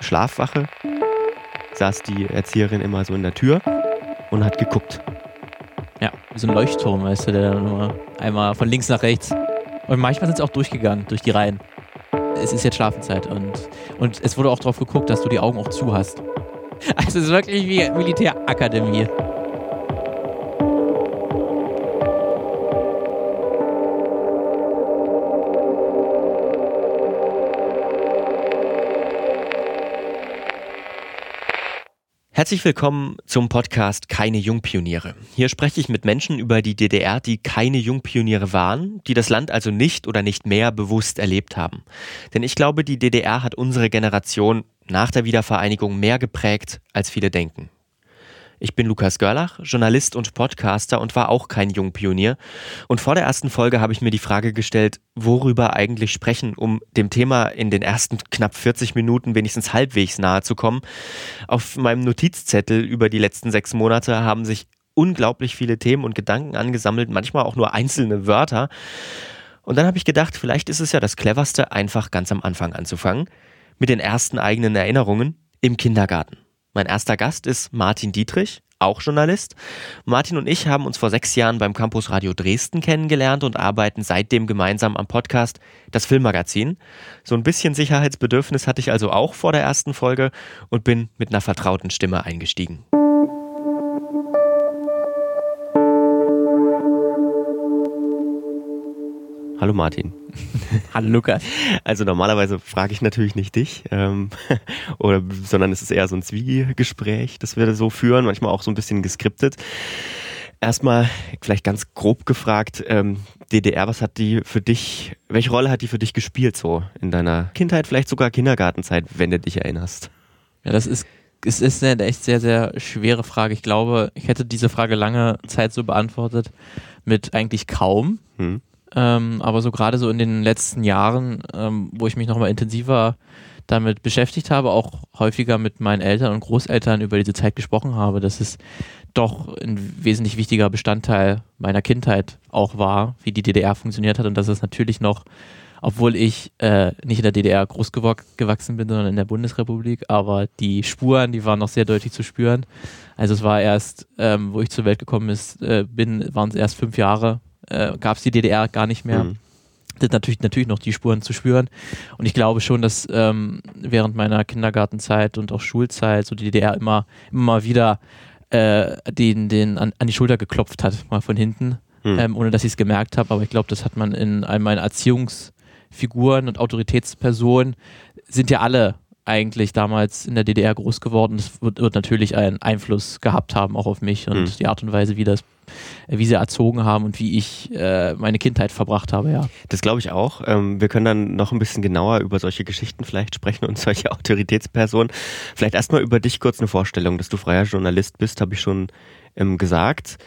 Schlafwache saß die Erzieherin immer so in der Tür und hat geguckt. Ja, wie so ein Leuchtturm, weißt du, der dann nur einmal von links nach rechts. Und manchmal sind sie auch durchgegangen, durch die Reihen. Es ist jetzt Schlafenszeit und, und es wurde auch darauf geguckt, dass du die Augen auch zu hast. Also es ist wirklich wie Militärakademie. Herzlich willkommen zum Podcast Keine Jungpioniere. Hier spreche ich mit Menschen über die DDR, die keine Jungpioniere waren, die das Land also nicht oder nicht mehr bewusst erlebt haben. Denn ich glaube, die DDR hat unsere Generation nach der Wiedervereinigung mehr geprägt, als viele denken. Ich bin Lukas Görlach, Journalist und Podcaster und war auch kein Jungpionier. Und vor der ersten Folge habe ich mir die Frage gestellt, worüber eigentlich sprechen, um dem Thema in den ersten knapp 40 Minuten wenigstens halbwegs nahe zu kommen. Auf meinem Notizzettel über die letzten sechs Monate haben sich unglaublich viele Themen und Gedanken angesammelt, manchmal auch nur einzelne Wörter. Und dann habe ich gedacht, vielleicht ist es ja das cleverste, einfach ganz am Anfang anzufangen, mit den ersten eigenen Erinnerungen im Kindergarten. Mein erster Gast ist Martin Dietrich, auch Journalist. Martin und ich haben uns vor sechs Jahren beim Campus Radio Dresden kennengelernt und arbeiten seitdem gemeinsam am Podcast Das Filmmagazin. So ein bisschen Sicherheitsbedürfnis hatte ich also auch vor der ersten Folge und bin mit einer vertrauten Stimme eingestiegen. Hallo Martin. Hallo Lukas. Also normalerweise frage ich natürlich nicht dich, ähm, oder, sondern es ist eher so ein Zwiegespräch, das wir so führen, manchmal auch so ein bisschen geskriptet. Erstmal vielleicht ganz grob gefragt, ähm, DDR, was hat die für dich, welche Rolle hat die für dich gespielt so in deiner Kindheit, vielleicht sogar Kindergartenzeit, wenn du dich erinnerst? Ja, das ist es ist eine echt sehr, sehr schwere Frage. Ich glaube, ich hätte diese Frage lange Zeit so beantwortet mit eigentlich kaum. Hm. Ähm, aber so gerade so in den letzten Jahren, ähm, wo ich mich nochmal intensiver damit beschäftigt habe, auch häufiger mit meinen Eltern und Großeltern über diese Zeit gesprochen habe, dass es doch ein wesentlich wichtiger Bestandteil meiner Kindheit auch war, wie die DDR funktioniert hat und dass es natürlich noch, obwohl ich äh, nicht in der DDR groß gewachsen bin, sondern in der Bundesrepublik, aber die Spuren, die waren noch sehr deutlich zu spüren. Also es war erst, ähm, wo ich zur Welt gekommen ist, äh, bin, waren es erst fünf Jahre, äh, gab es die DDR gar nicht mehr. Mhm. Sind natürlich, natürlich noch die Spuren zu spüren. Und ich glaube schon, dass ähm, während meiner Kindergartenzeit und auch Schulzeit so die DDR immer, immer wieder äh, den, den an, an, die Schulter geklopft hat, mal von hinten, mhm. ähm, ohne dass ich es gemerkt habe. Aber ich glaube, das hat man in all meinen Erziehungsfiguren und Autoritätspersonen, sind ja alle eigentlich damals in der DDR groß geworden. Das wird, wird, natürlich einen Einfluss gehabt haben, auch auf mich und mhm. die Art und Weise, wie das, wie sie erzogen haben und wie ich äh, meine Kindheit verbracht habe, ja. Das glaube ich auch. Ähm, wir können dann noch ein bisschen genauer über solche Geschichten vielleicht sprechen und solche Autoritätspersonen. Vielleicht erstmal über dich kurz eine Vorstellung, dass du freier Journalist bist, habe ich schon ähm, gesagt.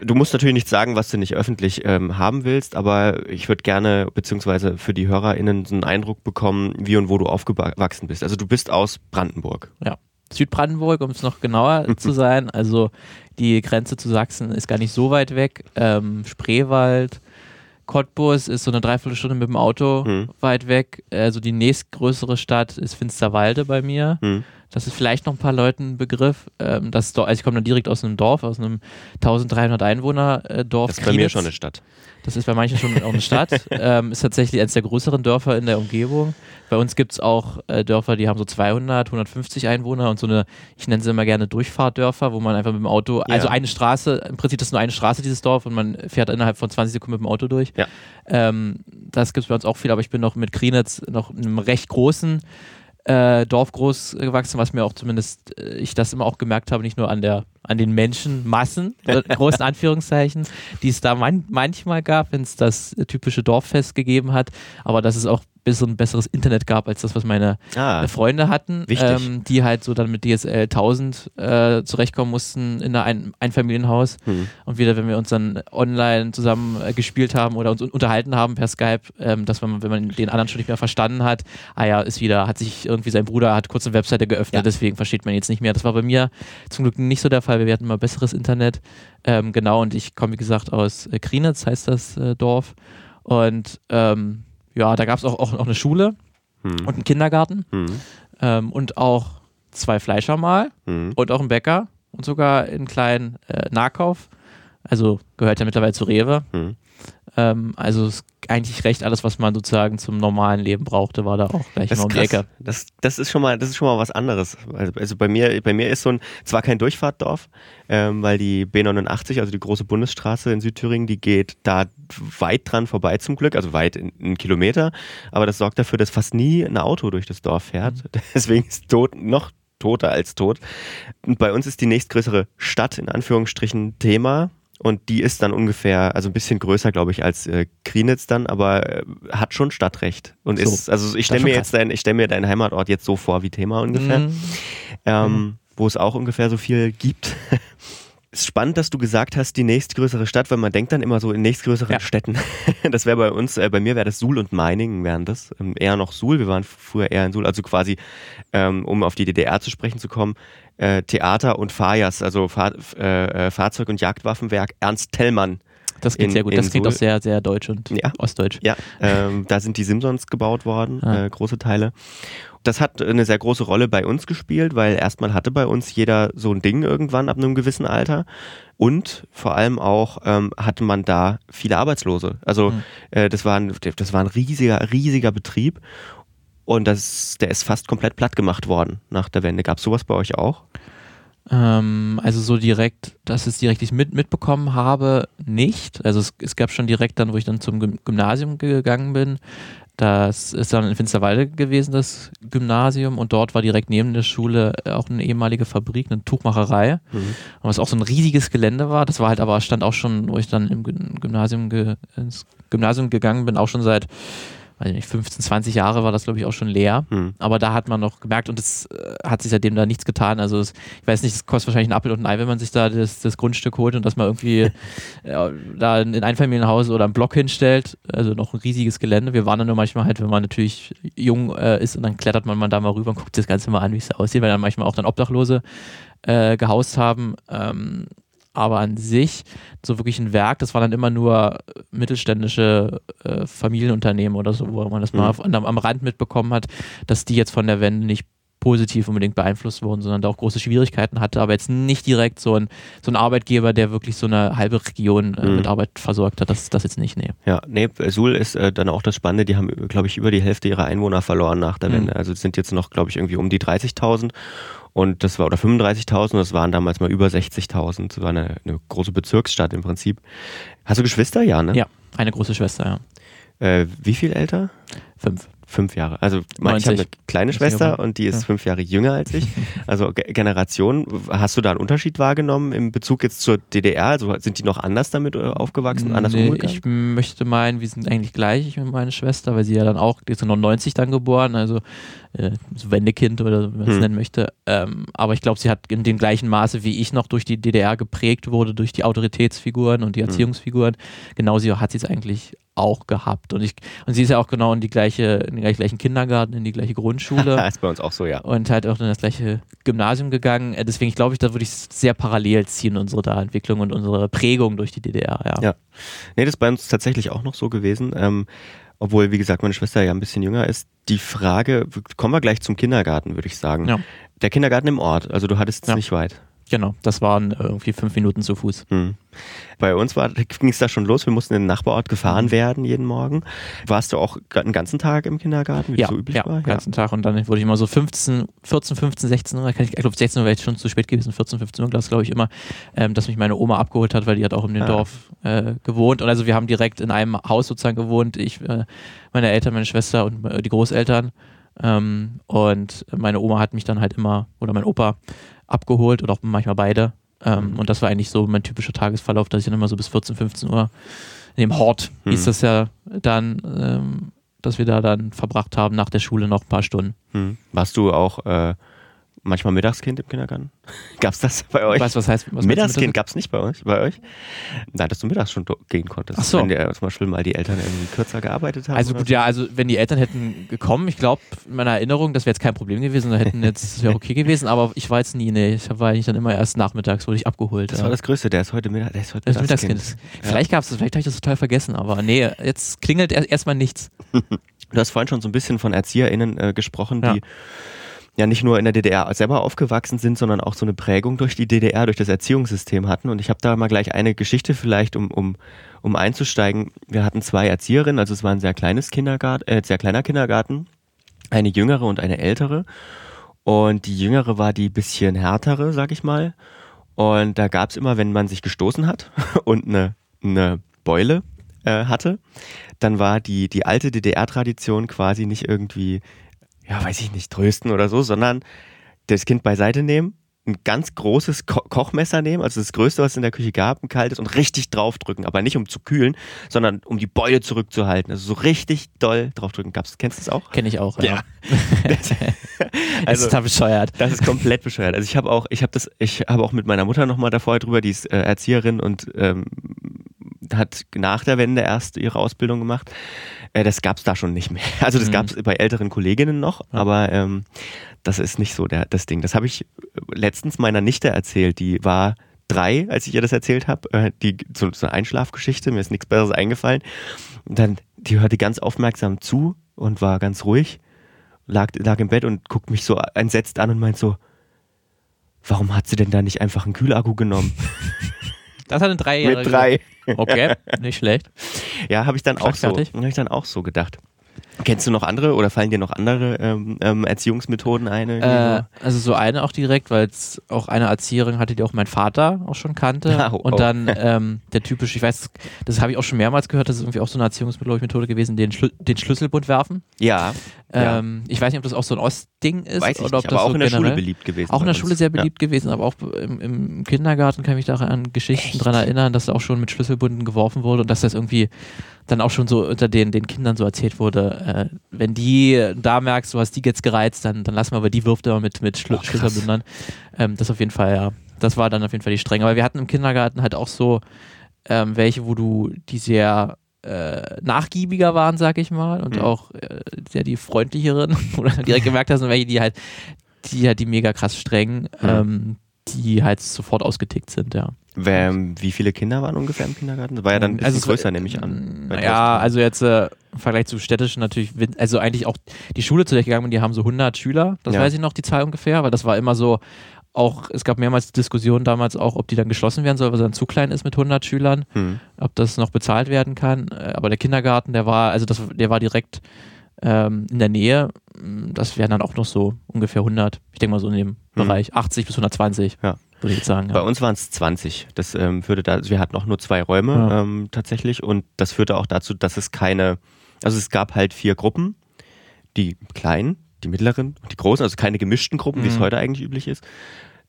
Du musst natürlich nicht sagen, was du nicht öffentlich ähm, haben willst, aber ich würde gerne, beziehungsweise für die HörerInnen, so einen Eindruck bekommen, wie und wo du aufgewachsen bist. Also du bist aus Brandenburg. Ja. Südbrandenburg, um es noch genauer zu sein. Also die Grenze zu Sachsen ist gar nicht so weit weg. Ähm, Spreewald, Cottbus ist so eine Dreiviertelstunde mit dem Auto mhm. weit weg. Also die nächstgrößere Stadt ist Finsterwalde bei mir. Mhm. Das ist vielleicht noch ein paar Leuten ein Begriff. Ähm, das, also ich komme dann direkt aus einem Dorf, aus einem 1300 Einwohner äh. Das ist bei mir schon eine Stadt. Das ist bei manchen schon auch eine Stadt. ähm, ist tatsächlich eines der größeren Dörfer in der Umgebung. Bei uns gibt es auch äh, Dörfer, die haben so 200, 150 Einwohner und so eine, ich nenne sie immer gerne Durchfahrtdörfer, wo man einfach mit dem Auto, ja. also eine Straße, im Prinzip ist nur eine Straße dieses Dorf und man fährt innerhalb von 20 Sekunden mit dem Auto durch. Ja. Ähm, das gibt es bei uns auch viel, aber ich bin noch mit Krienitz noch in einem recht großen äh, Dorf groß gewachsen, was mir auch zumindest äh, ich das immer auch gemerkt habe, nicht nur an der an den Menschenmassen, äh, großen Anführungszeichen, die es da man manchmal gab, wenn es das typische Dorffest gegeben hat, aber dass es auch bis ein besseres Internet gab als das, was meine ah, Freunde hatten, ähm, die halt so dann mit DSL 1000 äh, zurechtkommen mussten in einem Einfamilienhaus. Mhm. Und wieder, wenn wir uns dann online zusammen äh, gespielt haben oder uns unterhalten haben per Skype, ähm, dass man, wenn man den anderen schon nicht mehr verstanden hat, ah ja, ist wieder, hat sich irgendwie sein Bruder hat kurz eine Webseite geöffnet, ja. deswegen versteht man jetzt nicht mehr. Das war bei mir zum Glück nicht so der Fall. Wir hatten immer besseres Internet. Ähm, genau, und ich komme, wie gesagt, aus äh, Krienitz, heißt das äh, Dorf. Und ähm, ja, da gab es auch, auch, auch eine Schule hm. und einen Kindergarten. Hm. ähm, und auch zwei Fleischer mal mhm. und auch einen Bäcker und sogar einen kleinen äh, Nahkauf. Also gehört ja mittlerweile zu Rewe. Ähm, also eigentlich recht alles, was man sozusagen zum normalen Leben brauchte, war da auch gleich das mal um die Ecke. Das, das ist schon mal, das ist schon mal was anderes. Also, also bei mir, bei mir ist so ein, zwar kein Durchfahrtdorf, ähm, weil die B89, also die große Bundesstraße in Südthüringen, die geht da weit dran vorbei zum Glück, also weit in, einen Kilometer, aber das sorgt dafür, dass fast nie ein Auto durch das Dorf fährt. Mhm. Deswegen ist tot noch toter als tot. Und bei uns ist die nächstgrößere Stadt in Anführungsstrichen Thema und die ist dann ungefähr, also ein bisschen größer, glaube ich, als äh, Krienitz dann, aber äh, hat schon Stadtrecht. Und so, ist, also ich stelle mir jetzt dein, ich stelle mir deinen Heimatort jetzt so vor wie Thema ungefähr. Mhm. Ähm, mhm. Wo es auch ungefähr so viel gibt. ist spannend, dass du gesagt hast, die nächstgrößere Stadt, weil man denkt dann immer so in nächstgrößeren ja. Städten. Das wäre bei uns, äh, bei mir wäre das Suhl und Meiningen wären das. Ähm, eher noch Suhl, wir waren früher eher in Suhl, also quasi, ähm, um auf die DDR zu sprechen zu kommen, äh, Theater und Fahrjas, also Fahr äh, äh, Fahrzeug- und Jagdwaffenwerk Ernst Tellmann. Das klingt in, sehr gut. Das klingt auch sehr, sehr deutsch und ja. ostdeutsch. Ja, ähm, da sind die Simpsons gebaut worden, ah. äh, große Teile. Das hat eine sehr große Rolle bei uns gespielt, weil erstmal hatte bei uns jeder so ein Ding irgendwann ab einem gewissen Alter. Und vor allem auch ähm, hatte man da viele Arbeitslose. Also mhm. äh, das, war ein, das war ein riesiger, riesiger Betrieb. Und das, der ist fast komplett platt gemacht worden nach der Wende. Gab es sowas bei euch auch? Ähm, also so direkt, dass ich es direkt ich mit, mitbekommen habe, nicht. Also es, es, gab schon direkt dann, wo ich dann zum Gymnasium gegangen bin, das ist dann in Finsterwalde gewesen, das Gymnasium, und dort war direkt neben der Schule auch eine ehemalige Fabrik, eine Tuchmacherei, mhm. was auch so ein riesiges Gelände war. Das war halt aber, stand auch schon, wo ich dann im Gymnasium ge ins Gymnasium gegangen bin, auch schon seit weiß nicht, 15, 20 Jahre war das, glaube ich, auch schon leer. Hm. Aber da hat man noch gemerkt, und es äh, hat sich seitdem da nichts getan. Also es, ich weiß nicht, es kostet wahrscheinlich einen Apfel und ein Ei, wenn man sich da das, das Grundstück holt und das mal irgendwie ja, da in ein Einfamilienhaus oder einen Block hinstellt. Also noch ein riesiges Gelände. Wir waren dann nur manchmal halt, wenn man natürlich jung äh, ist und dann klettert man mal da mal rüber und guckt das Ganze mal an, wie es aussieht, weil dann manchmal auch dann Obdachlose äh, gehaust haben. Ähm, aber an sich so wirklich ein Werk, das war dann immer nur mittelständische äh, Familienunternehmen oder so, wo man das mhm. mal auf, am, am Rand mitbekommen hat, dass die jetzt von der Wende nicht positiv unbedingt beeinflusst wurden, sondern da auch große Schwierigkeiten hatte, aber jetzt nicht direkt so ein, so ein Arbeitgeber, der wirklich so eine halbe Region äh, mhm. mit Arbeit versorgt hat, das, das jetzt nicht, nee. Ja, nee, Suhl ist äh, dann auch das Spannende, die haben, glaube ich, über die Hälfte ihrer Einwohner verloren nach der mhm. Wende, also sind jetzt noch, glaube ich, irgendwie um die 30.000 und das war, oder 35.000, das waren damals mal über 60.000. Das war eine, eine, große Bezirksstadt im Prinzip. Hast du Geschwister? Ja, ne? Ja, eine große Schwester, ja. Äh, wie viel älter? Fünf. Fünf Jahre. Also ich habe eine kleine Schwester und die ist ja. fünf Jahre jünger als ich. Also G Generation, hast du da einen Unterschied wahrgenommen im Bezug jetzt zur DDR? Also sind die noch anders damit äh, aufgewachsen, anders nee, umgegangen? Ich möchte meinen, wir sind eigentlich gleich, ich und meine Schwester, weil sie ja dann auch, die ist 99 dann geboren, also äh, so Wendekind oder wie man es hm. nennen möchte. Ähm, aber ich glaube, sie hat in dem gleichen Maße, wie ich noch durch die DDR geprägt wurde, durch die Autoritätsfiguren und die hm. Erziehungsfiguren, genauso hat sie es eigentlich auch gehabt. Und, ich, und sie ist ja auch genau in die gleiche, in den gleichen Kindergarten, in die gleiche Grundschule. ist bei uns auch so, ja. Und halt auch in das gleiche Gymnasium gegangen. Äh, deswegen glaube ich, da würde ich sehr parallel ziehen, unsere da Entwicklung und unsere Prägung durch die DDR, ja. Ja. Nee, das ist bei uns tatsächlich auch noch so gewesen. Ähm, obwohl, wie gesagt, meine Schwester ja ein bisschen jünger ist. Die Frage, kommen wir gleich zum Kindergarten, würde ich sagen. Ja. Der Kindergarten im Ort, also du hattest es ja. nicht weit. Genau, das waren irgendwie fünf Minuten zu Fuß. Hm. Bei uns ging es da schon los. Wir mussten in den Nachbarort gefahren mhm. werden jeden Morgen. Warst du auch den ganzen Tag im Kindergarten, wie ja, so üblich ja, war? Ja, den ganzen Tag. Und dann wurde ich immer so 15, 14, 15, 16 Uhr, ich glaube 16 Uhr wäre ich schon zu spät gewesen, 14, 15 Uhr, das glaube ich immer, ähm, dass mich meine Oma abgeholt hat, weil die hat auch in dem ah. Dorf äh, gewohnt. Und also wir haben direkt in einem Haus sozusagen gewohnt. Ich, äh, meine Eltern, meine Schwester und äh, die Großeltern. Ähm, und meine Oma hat mich dann halt immer, oder mein Opa, abgeholt oder auch manchmal beide. Ähm, mhm. Und das war eigentlich so mein typischer Tagesverlauf, dass ich dann immer so bis 14, 15 Uhr in dem Hort mhm. hieß das ja dann, ähm, dass wir da dann verbracht haben nach der Schule noch ein paar Stunden. Mhm. Warst du auch äh, manchmal Mittagskind im Kindergarten? Gab es das bei euch? Weißt was heißt was Mittagskind gab es nicht bei euch? Bei euch? Nein, dass du mittags schon gehen konntest. Ach so. Wenn der, zum Beispiel mal die Eltern irgendwie kürzer gearbeitet haben. Also gut, so. ja, also wenn die Eltern hätten gekommen, ich glaube, in meiner Erinnerung, das wäre jetzt kein Problem gewesen, da hätten jetzt, das wäre okay gewesen, aber ich war jetzt nie, nee, ich war eigentlich dann immer erst nachmittags, wurde ich abgeholt. Das ja. war das Größte, der ist heute, Mittag, der ist heute das Mittagskind. Mittagskind. Ja. Vielleicht gab es das, vielleicht habe ich das total vergessen, aber nee, jetzt klingelt erstmal nichts. Du hast vorhin schon so ein bisschen von ErzieherInnen äh, gesprochen, die ja nicht nur in der DDR selber aufgewachsen sind, sondern auch so eine Prägung durch die DDR, durch das Erziehungssystem hatten. Und ich habe da mal gleich eine Geschichte vielleicht, um, um, um einzusteigen. Wir hatten zwei Erzieherinnen, also es war ein sehr kleines Kindergarten, äh, sehr kleiner Kindergarten, eine jüngere und eine ältere. Und die jüngere war die bisschen härtere, sag ich mal. Und da gab es immer, wenn man sich gestoßen hat und eine, eine Beule äh, hatte, dann war die, die alte DDR-Tradition quasi nicht irgendwie ja, weiß ich nicht, trösten oder so, sondern das Kind beiseite nehmen, ein ganz großes Ko Kochmesser nehmen, also das größte, was es in der Küche gab, ein kaltes und richtig draufdrücken, aber nicht um zu kühlen, sondern um die Beule zurückzuhalten. Also so richtig doll draufdrücken. Gab's, kennst du das auch? Kenne ich auch, ja. ja. das, also, ist da bescheuert. Das ist komplett bescheuert. Also ich habe auch, ich habe das, ich habe auch mit meiner Mutter nochmal davor drüber, die ist äh, Erzieherin und ähm, hat nach der Wende erst ihre Ausbildung gemacht. Äh, das gab es da schon nicht mehr. Also das mhm. gab es bei älteren Kolleginnen noch, aber ähm, das ist nicht so der, das Ding. Das habe ich letztens meiner Nichte erzählt. Die war drei, als ich ihr das erzählt habe. Äh, die so, so eine Einschlafgeschichte. Mir ist nichts Besseres eingefallen. Und dann, die hörte ganz aufmerksam zu und war ganz ruhig, lag, lag im Bett und guckt mich so entsetzt an und meint so, warum hat sie denn da nicht einfach einen Kühlakku genommen? Das hat eine Dreijährige. Mit drei. Okay, nicht schlecht. Ja, habe ich dann auch so. Habe ich dann auch so gedacht. Kennst du noch andere oder fallen dir noch andere ähm, ähm, Erziehungsmethoden ein? Äh, also so eine auch direkt, weil es auch eine Erzieherin hatte, die auch mein Vater auch schon kannte. Oh, und oh. dann ähm, der typische, ich weiß, das habe ich auch schon mehrmals gehört, das ist irgendwie auch so eine Erziehungsmethode gewesen, den, Schlu den Schlüsselbund werfen. Ja. Ähm, ich weiß nicht, ob das auch so ein Ostding ist. Weiß ich oder ob nicht, das aber auch so in der Schule beliebt gewesen. Auch in der Schule sehr beliebt ja. gewesen, aber auch im, im, Kindergarten kann ich mich daran an Geschichten dran erinnern, dass auch schon mit Schlüsselbunden geworfen wurde und dass das irgendwie dann auch schon so unter den, den Kindern so erzählt wurde, äh, wenn die da merkst, du hast die jetzt gereizt, dann, dann lass mal, aber die wirft immer mit, mit Schlü oh. Ähm, das auf jeden Fall, ja. Das war dann auf jeden Fall die Strenge. Aber wir hatten im Kindergarten halt auch so ähm, welche, wo du die sehr äh, nachgiebiger waren, sag ich mal, und mhm. auch äh, sehr die freundlicheren, oder direkt gemerkt hast, und welche, die halt, die halt die mega krass streng, mhm. ähm, die halt sofort ausgetickt sind, ja. Wer, wie viele Kinder waren ungefähr im Kindergarten? Das war ja dann ein bisschen also größer, nehme ich an. Ja, also jetzt äh, im Vergleich zu städtischen natürlich, also eigentlich auch die Schule, zu der ich gegangen bin, die haben so 100 Schüler, das ja. weiß ich noch, die Zahl ungefähr, weil das war immer so, auch, es gab mehrmals Diskussionen damals auch, ob die dann geschlossen werden soll, weil es dann zu klein ist mit 100 Schülern, hm. ob das noch bezahlt werden kann. Äh, aber der Kindergarten, der war, also das, der war direkt ähm, in der Nähe. Das wären dann auch noch so ungefähr 100. Ich denke mal so in dem hm. Bereich 80 bis 120. Ja würde ich jetzt sagen. Ja. Bei uns waren es 20. Das ähm, führte da, also wir hatten auch nur zwei Räume ja. ähm, tatsächlich und das führte auch dazu, dass es keine, also es gab halt vier Gruppen, die kleinen, die mittleren und die großen, also keine gemischten Gruppen, mhm. wie es mhm. heute eigentlich üblich ist.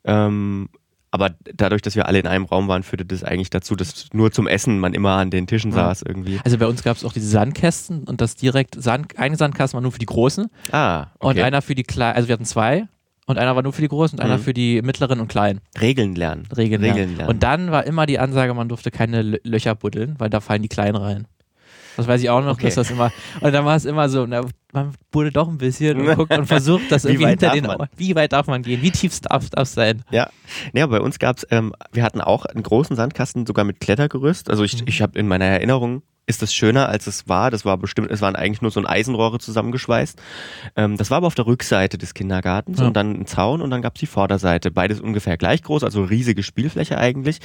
Ähm, aber dadurch, dass wir alle in einem Raum waren, führte das eigentlich dazu, dass nur zum Essen man immer an den Tischen saß irgendwie. Also bei uns gab es auch diese Sandkästen und das direkt, Sand, eine Sandkasten war nur für die Großen. Ah, okay. Und einer für die Kleinen, also wir hatten zwei und einer war nur für die Großen und mhm. einer für die Mittleren und Kleinen. Regeln lernen. Regeln, Regeln lernen. Und dann war immer die Ansage, man durfte keine Löcher buddeln, weil da fallen die Kleinen rein. Das weiß ich auch noch, okay. dass das immer. Und dann war es immer so, na, man buddelt doch ein bisschen und guckt und versucht das irgendwie hinter den man? Wie weit darf man gehen? Wie tief darf das sein? Ja. Ja, bei uns gab es, ähm, wir hatten auch einen großen Sandkasten, sogar mit Klettergerüst. Also ich, mhm. ich habe in meiner Erinnerung ist das schöner, als es war. Das war bestimmt, es waren eigentlich nur so ein Eisenrohre zusammengeschweißt. Ähm, das war aber auf der Rückseite des Kindergartens ja. und dann ein Zaun und dann gab es die Vorderseite. Beides ungefähr gleich groß, also riesige Spielfläche eigentlich.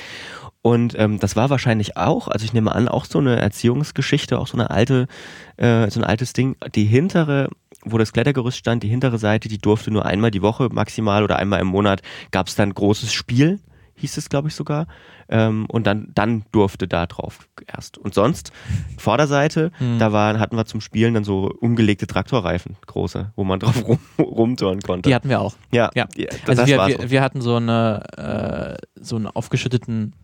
Und ähm, das war wahrscheinlich auch, also ich nehme an, auch so eine Erziehungsgeschichte, auch so eine alte, äh, so ein altes Ding. Die hintere wo das Klettergerüst stand, die hintere Seite, die durfte nur einmal die Woche maximal oder einmal im Monat gab es dann großes Spiel hieß es, glaube ich, sogar. Ähm, und dann, dann durfte da drauf erst. Und sonst, Vorderseite, mhm. da waren, hatten wir zum Spielen dann so umgelegte Traktorreifen, große, wo man drauf rum, rumtouren konnte. Die hatten wir auch. Ja. ja. also wir, wir, wir, hatten so, eine, äh, so einen aufgeschütteten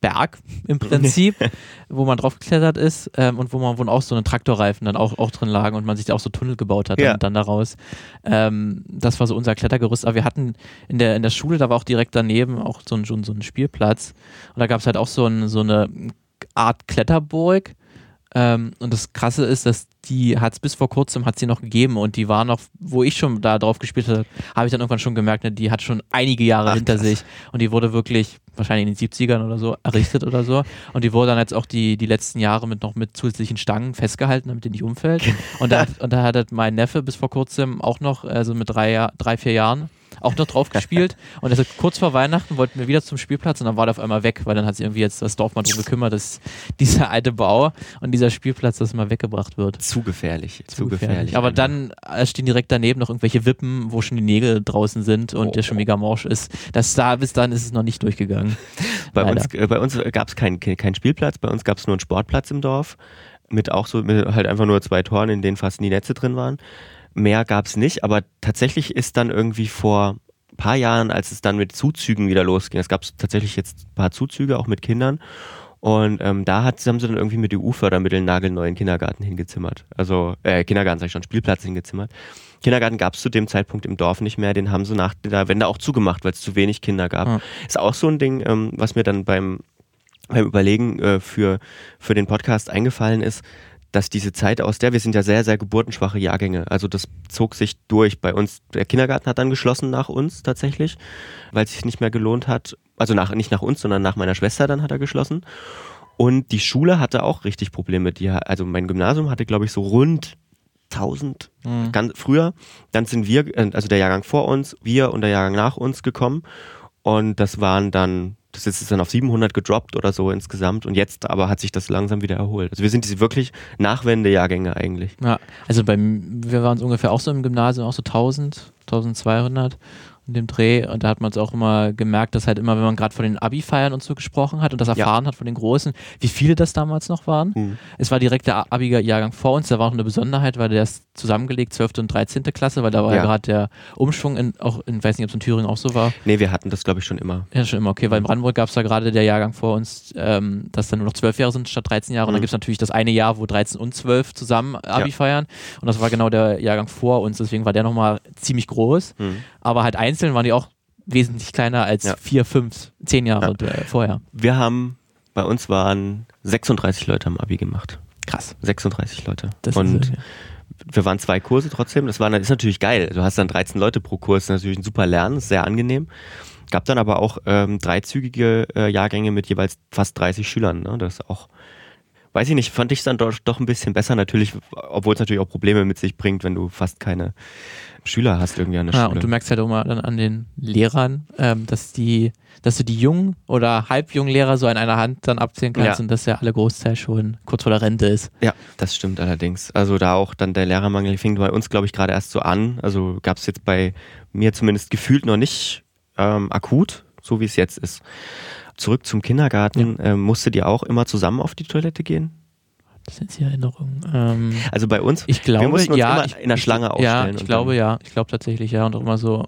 Berg im Prinzip, wo man drauf geklettert ist ähm, und wo man wo auch so eine Traktorreifen dann auch, auch drin lagen und man sich da auch so Tunnel gebaut hat ja. dann, dann daraus. Ähm, das war so unser Klettergerüst. Aber wir hatten in der, in der Schule, da war auch direkt daneben auch so ein, so ein Spielplatz und da gab es halt auch so, ein, so eine Art Kletterburg. Ähm, und das Krasse ist, dass die hat es bis vor kurzem hat sie noch gegeben und die war noch, wo ich schon da drauf gespielt habe, habe ich dann irgendwann schon gemerkt, ne, die hat schon einige Jahre Ach, hinter krass. sich und die wurde wirklich wahrscheinlich in den 70ern oder so errichtet oder so und die wurde dann jetzt auch die, die letzten Jahre mit noch mit zusätzlichen Stangen festgehalten, damit die nicht umfällt und da, und da hat mein Neffe bis vor kurzem auch noch, also mit drei, drei vier Jahren auch noch drauf gespielt. und deshalb kurz vor Weihnachten wollten wir wieder zum Spielplatz und dann war der auf einmal weg, weil dann hat sich irgendwie jetzt das Dorf mal drum gekümmert, dass dieser alte Bau und dieser Spielplatz, das mal weggebracht wird. Zu gefährlich. Zu, gefährlich. gefährlich. Aber dann äh, stehen direkt daneben noch irgendwelche Wippen, wo schon die Nägel draußen sind und oh. der schon mega morsch ist. Das da, bis dann ist es noch nicht durchgegangen. bei, uns, äh, bei uns gab es keinen kein Spielplatz, bei uns gab es nur einen Sportplatz im Dorf mit auch so mit halt einfach nur zwei Toren, in denen fast nie Netze drin waren. Mehr gab es nicht, aber tatsächlich ist dann irgendwie vor ein paar Jahren, als es dann mit Zuzügen wieder losging, es gab tatsächlich jetzt ein paar Zuzüge, auch mit Kindern. Und ähm, da hat, haben sie dann irgendwie mit EU-Fördermitteln nagelneuen Kindergarten hingezimmert. Also, äh, Kindergarten sag ich schon, Spielplatz hingezimmert. Kindergarten gab es zu dem Zeitpunkt im Dorf nicht mehr, den haben sie nach der Wende auch zugemacht, weil es zu wenig Kinder gab. Ja. Ist auch so ein Ding, ähm, was mir dann beim, beim Überlegen äh, für, für den Podcast eingefallen ist dass diese Zeit aus der, wir sind ja sehr, sehr geburtenschwache Jahrgänge, also das zog sich durch bei uns. Der Kindergarten hat dann geschlossen nach uns tatsächlich, weil es sich nicht mehr gelohnt hat. Also nach, nicht nach uns, sondern nach meiner Schwester dann hat er geschlossen. Und die Schule hatte auch richtig Probleme. Die, also mein Gymnasium hatte, glaube ich, so rund 1000 mhm. ganz früher. Dann sind wir, äh, also der Jahrgang vor uns, wir und der Jahrgang nach uns gekommen. Und das waren dann das ist dann auf 700 gedroppt oder so insgesamt und jetzt aber hat sich das langsam wieder erholt. Also wir sind diese wirklich Nachwendejahrgänge eigentlich. Ja, also beim, wir waren ungefähr auch so im Gymnasium, auch so 1000, 1200 in dem Dreh und da hat man es auch immer gemerkt, dass halt immer, wenn man gerade von den Abi-Feiern und so gesprochen hat und das erfahren ja. hat von den Großen, wie viele das damals noch waren. Mhm. Es war direkt der Abi-Jahrgang vor uns, da war auch eine Besonderheit, weil der ist zusammengelegt, 12. und 13. Klasse, weil da war ja, ja gerade der Umschwung in, auch in, weiß nicht, ob es in Thüringen auch so war. Nee, wir hatten das glaube ich schon immer. Ja, schon immer, okay, weil in Brandenburg gab es da gerade der Jahrgang vor uns, ähm, dass dann nur noch 12 Jahre sind statt 13 Jahre mhm. und dann gibt es natürlich das eine Jahr, wo 13 und 12 zusammen Abi ja. feiern und das war genau der Jahrgang vor uns, deswegen war der nochmal ziemlich groß, mhm. Aber halt einzeln waren die auch wesentlich kleiner als ja. vier, fünf, zehn Jahre ja. vorher. Wir haben, bei uns waren 36 Leute am Abi gemacht. Krass. 36 Leute. Das und ist, ja. wir waren zwei Kurse trotzdem. Das, war, das ist natürlich geil. Du hast dann 13 Leute pro Kurs. Das ist natürlich ein super Lernen, ist sehr angenehm. Gab dann aber auch ähm, dreizügige äh, Jahrgänge mit jeweils fast 30 Schülern. Ne? Das ist auch, weiß ich nicht, fand ich es dann doch, doch ein bisschen besser natürlich, obwohl es natürlich auch Probleme mit sich bringt, wenn du fast keine Schüler hast irgendwie an der ja, Schule. Und du merkst halt auch mal dann an den Lehrern, ähm, dass die, dass du die jungen oder halbjungen Lehrer so an einer Hand dann abzählen kannst ja. und dass ja alle Großteil schon kurz vor der Rente ist. Ja, das stimmt allerdings. Also da auch dann der Lehrermangel fing bei uns, glaube ich, gerade erst so an. Also gab es jetzt bei mir zumindest gefühlt noch nicht ähm, akut, so wie es jetzt ist. Zurück zum Kindergarten. Ja. Ähm, musstet ihr auch immer zusammen auf die Toilette gehen? Das sind die Erinnerungen. Ähm, also bei uns, ich glaube, wir mussten uns ja, immer ich, in der Schlange aufstellen. Ja, ich glaube ja. Ich glaube tatsächlich ja. Und auch immer so,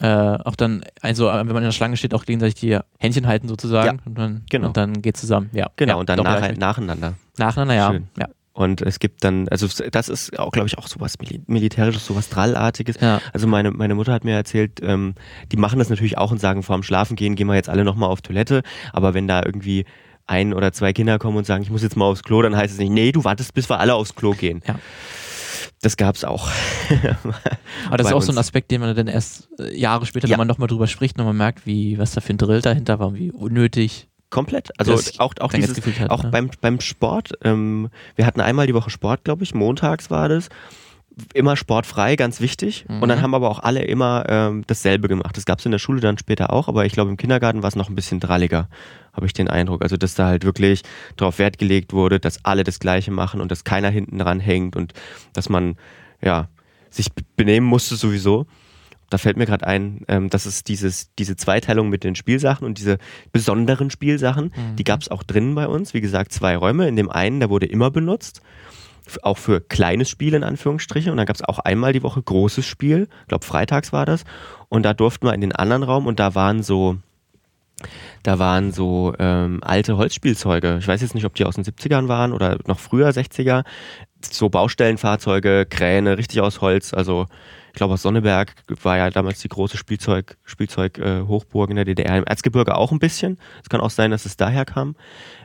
äh, auch dann, also wenn man in der Schlange steht, auch gegenseitig die Händchen halten sozusagen. Ja, und, dann, genau. und dann geht zusammen. Ja, genau, ja, und dann nach, nacheinander. Nacheinander, ja. Schön. ja. Und es gibt dann, also das ist auch, glaube ich, auch sowas Mil Militärisches, sowas Drallartiges. Ja. Also meine, meine Mutter hat mir erzählt, ähm, die machen das natürlich auch und sagen, vor dem Schlafen gehen, gehen wir jetzt alle nochmal auf Toilette. Aber wenn da irgendwie ein oder zwei Kinder kommen und sagen, ich muss jetzt mal aufs Klo, dann heißt es nicht, nee, du wartest, bis wir alle aufs Klo gehen. Ja. Das gab's auch. Aber das ist auch uns. so ein Aspekt, den man dann erst äh, Jahre später, ja. wenn man nochmal drüber spricht, nochmal merkt, wie, was da für ein Drill dahinter war, wie unnötig. Komplett. Also das auch, auch, dieses, hat, auch ne? beim, beim Sport. Ähm, wir hatten einmal die Woche Sport, glaube ich. Montags war das immer sportfrei, ganz wichtig. Mhm. Und dann haben aber auch alle immer ähm, dasselbe gemacht. Das gab es in der Schule dann später auch, aber ich glaube im Kindergarten war es noch ein bisschen dralliger, habe ich den Eindruck. Also dass da halt wirklich darauf Wert gelegt wurde, dass alle das Gleiche machen und dass keiner hinten dran hängt und dass man ja sich benehmen musste sowieso. Da fällt mir gerade ein, ähm, dass es dieses, diese Zweiteilung mit den Spielsachen und diese besonderen Spielsachen, mhm. die gab es auch drinnen bei uns. Wie gesagt, zwei Räume. In dem einen, der wurde immer benutzt auch für kleines Spiel in Anführungsstrichen. Und dann gab es auch einmal die Woche großes Spiel. Ich glaube, freitags war das. Und da durften wir in den anderen Raum und da waren so, da waren so ähm, alte Holzspielzeuge. Ich weiß jetzt nicht, ob die aus den 70ern waren oder noch früher, 60er. So Baustellenfahrzeuge, Kräne, richtig aus Holz. Also glaube aus Sonneberg war ja damals die große Spielzeug, Spielzeug äh, Hochburg in der DDR. Im Erzgebirge auch ein bisschen. Es kann auch sein, dass es daher kam.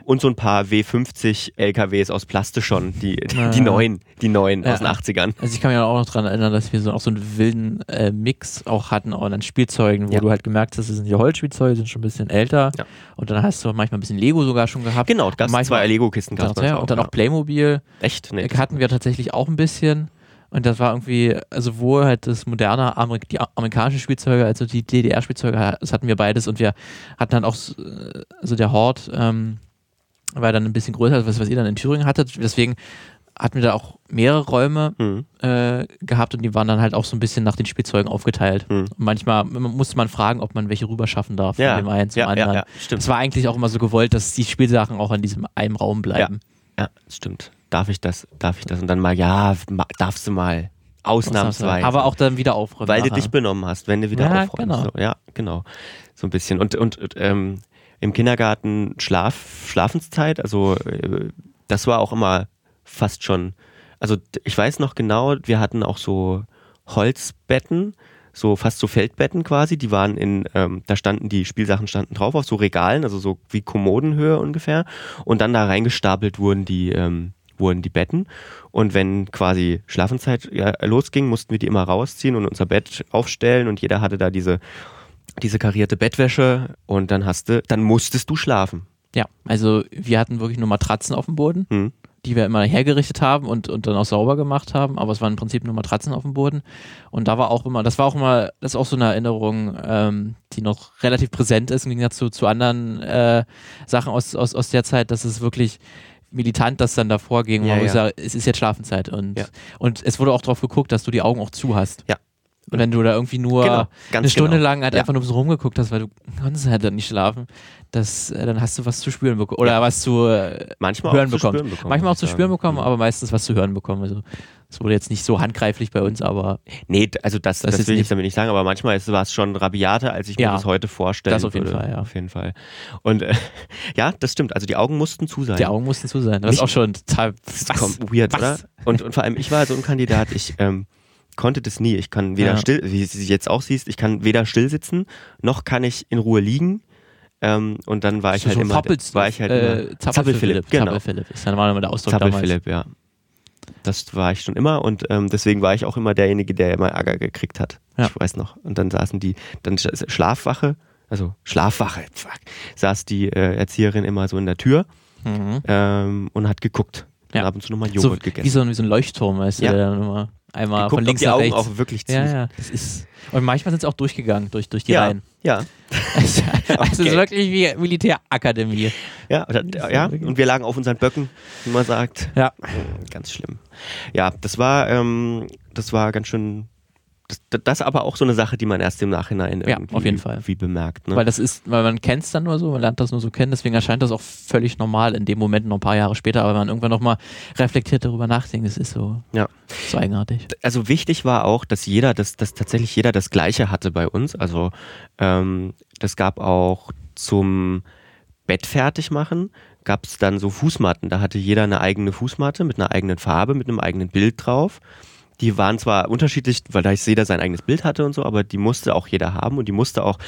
Und so ein paar W50 LKWs aus Plastischon, die, die, ja. die neuen, die neuen ja. aus den 80ern. Also ich kann mich auch noch daran erinnern, dass wir so auch so einen wilden äh, Mix auch hatten auch an Spielzeugen, wo ja. du halt gemerkt hast, das sind die Holzspielzeuge, sind schon ein bisschen älter. Und dann hast du manchmal ein bisschen Lego sogar schon gehabt. Genau, gab zwei Lego-Kisten. Ja, und dann auch Playmobil. Echt? Nee, hatten wir tatsächlich auch ein bisschen. Und das war irgendwie, also sowohl halt das moderne, Amerik die amerikanischen Spielzeuge, also die DDR-Spielzeuge, das hatten wir beides und wir hatten dann auch, also der Hort ähm, war dann ein bisschen größer, als was, was ihr dann in Thüringen hattet. Deswegen hatten wir da auch mehrere Räume mhm. äh, gehabt und die waren dann halt auch so ein bisschen nach den Spielzeugen aufgeteilt. Mhm. manchmal musste man fragen, ob man welche rüberschaffen darf ja. von dem einen zum ja, anderen. Ja, ja, stimmt. Es war eigentlich auch immer so gewollt, dass die Spielsachen auch in diesem einen Raum bleiben. Ja, ja stimmt darf ich das, darf ich das? Und dann mal, ja, darfst du mal. Ausnahmsweise. Aber auch dann wieder aufräumen. Weil du dich benommen hast, wenn du wieder ja, aufräumst. Genau. So, ja, genau. So ein bisschen. Und, und ähm, im Kindergarten Schlaf, Schlafenszeit, also äh, das war auch immer fast schon, also ich weiß noch genau, wir hatten auch so Holzbetten, so fast so Feldbetten quasi, die waren in, ähm, da standen die Spielsachen standen drauf auf so Regalen, also so wie Kommodenhöhe ungefähr und dann da reingestapelt wurden die, ähm, wurden die Betten. Und wenn quasi Schlafenszeit losging, mussten wir die immer rausziehen und unser Bett aufstellen und jeder hatte da diese, diese karierte Bettwäsche und dann hast du, dann musstest du schlafen. Ja, also wir hatten wirklich nur Matratzen auf dem Boden, hm. die wir immer hergerichtet haben und, und dann auch sauber gemacht haben, aber es waren im Prinzip nur Matratzen auf dem Boden. Und da war auch immer, das war auch immer, das ist auch so eine Erinnerung, ähm, die noch relativ präsent ist im Gegensatz zu, zu anderen äh, Sachen aus, aus, aus der Zeit, dass es wirklich militant das dann davor ging, ja, wo ja. ich sage, es ist jetzt Schlafenszeit. Und, ja. und es wurde auch darauf geguckt, dass du die Augen auch zu hast. Ja. Und wenn du da irgendwie nur genau, eine Stunde genau. lang halt einfach nur so rumgeguckt hast, weil du konntest halt dann nicht schlafen, das, äh, dann hast du was zu spüren bekommen. Oder was zu äh, Manchmal hören auch bekommen. Zu bekommen. Manchmal auch zu spüren bekommen, aber meistens was zu hören bekommen. Also es wurde jetzt nicht so handgreiflich bei uns, aber. Nee, also das, das, das will ich jetzt damit nicht sagen, aber manchmal war es schon rabiater, als ich mir das heute vorstelle. Das auf jeden würde. Fall, ja. Auf jeden Fall. Und äh, ja, das stimmt. Also die Augen mussten zu sein. Die Augen mussten zu sein. Das ist auch schon total was? Kommt weird, was? oder? Und, und vor allem, ich war so ein Kandidat, ich ähm, konnte das nie. Ich kann weder ja. still, wie du jetzt auch siehst, ich kann weder still sitzen, noch kann ich in Ruhe liegen. Ähm, und dann war ich so halt so immer, war ich halt äh, immer Zappelphilipp, genau. Zappelphilipp ist dann mal der Ausdruck Zappelphilipp, ja. Das war ich schon immer und ähm, deswegen war ich auch immer derjenige, der immer Ärger gekriegt hat. Ja. Ich weiß noch. Und dann saßen die, dann Schlafwache, also Schlafwache, fuck, saß die äh, Erzieherin immer so in der Tür mhm. ähm, und hat geguckt. Ja. Und ab und zu nochmal Joghurt so, gegessen. Wie so, wie so ein Leuchtturm, weißt du, ja. der dann immer einmal Geguckt, von links nach Augen rechts. auch wirklich zu. Ja, ja. Das ist, und manchmal sind sie auch durchgegangen, durch, durch die ja. Reihen. Ja. Es ist wirklich wie Militärakademie. Ja, ja, und wir lagen auf unseren Böcken, wie man sagt. Ja. Ganz schlimm. Ja, das war, ähm, das war ganz schön das, das aber auch so eine Sache, die man erst im Nachhinein ja, auf jeden Fall. wie bemerkt. Ne? Weil das ist, weil man kennt es dann nur so, man lernt das nur so kennen, deswegen erscheint das auch völlig normal in dem Moment noch ein paar Jahre später, aber wenn man irgendwann nochmal reflektiert darüber nachdenkt, das ist so, ja. so eigenartig. Also wichtig war auch, dass jeder, dass, dass tatsächlich jeder das Gleiche hatte bei uns. Also ähm, das gab auch zum Bett fertig machen, gab es dann so Fußmatten. Da hatte jeder eine eigene Fußmatte mit einer eigenen Farbe, mit einem eigenen Bild drauf die waren zwar unterschiedlich, weil da jeder sein eigenes Bild hatte und so, aber die musste auch jeder haben und die musste auch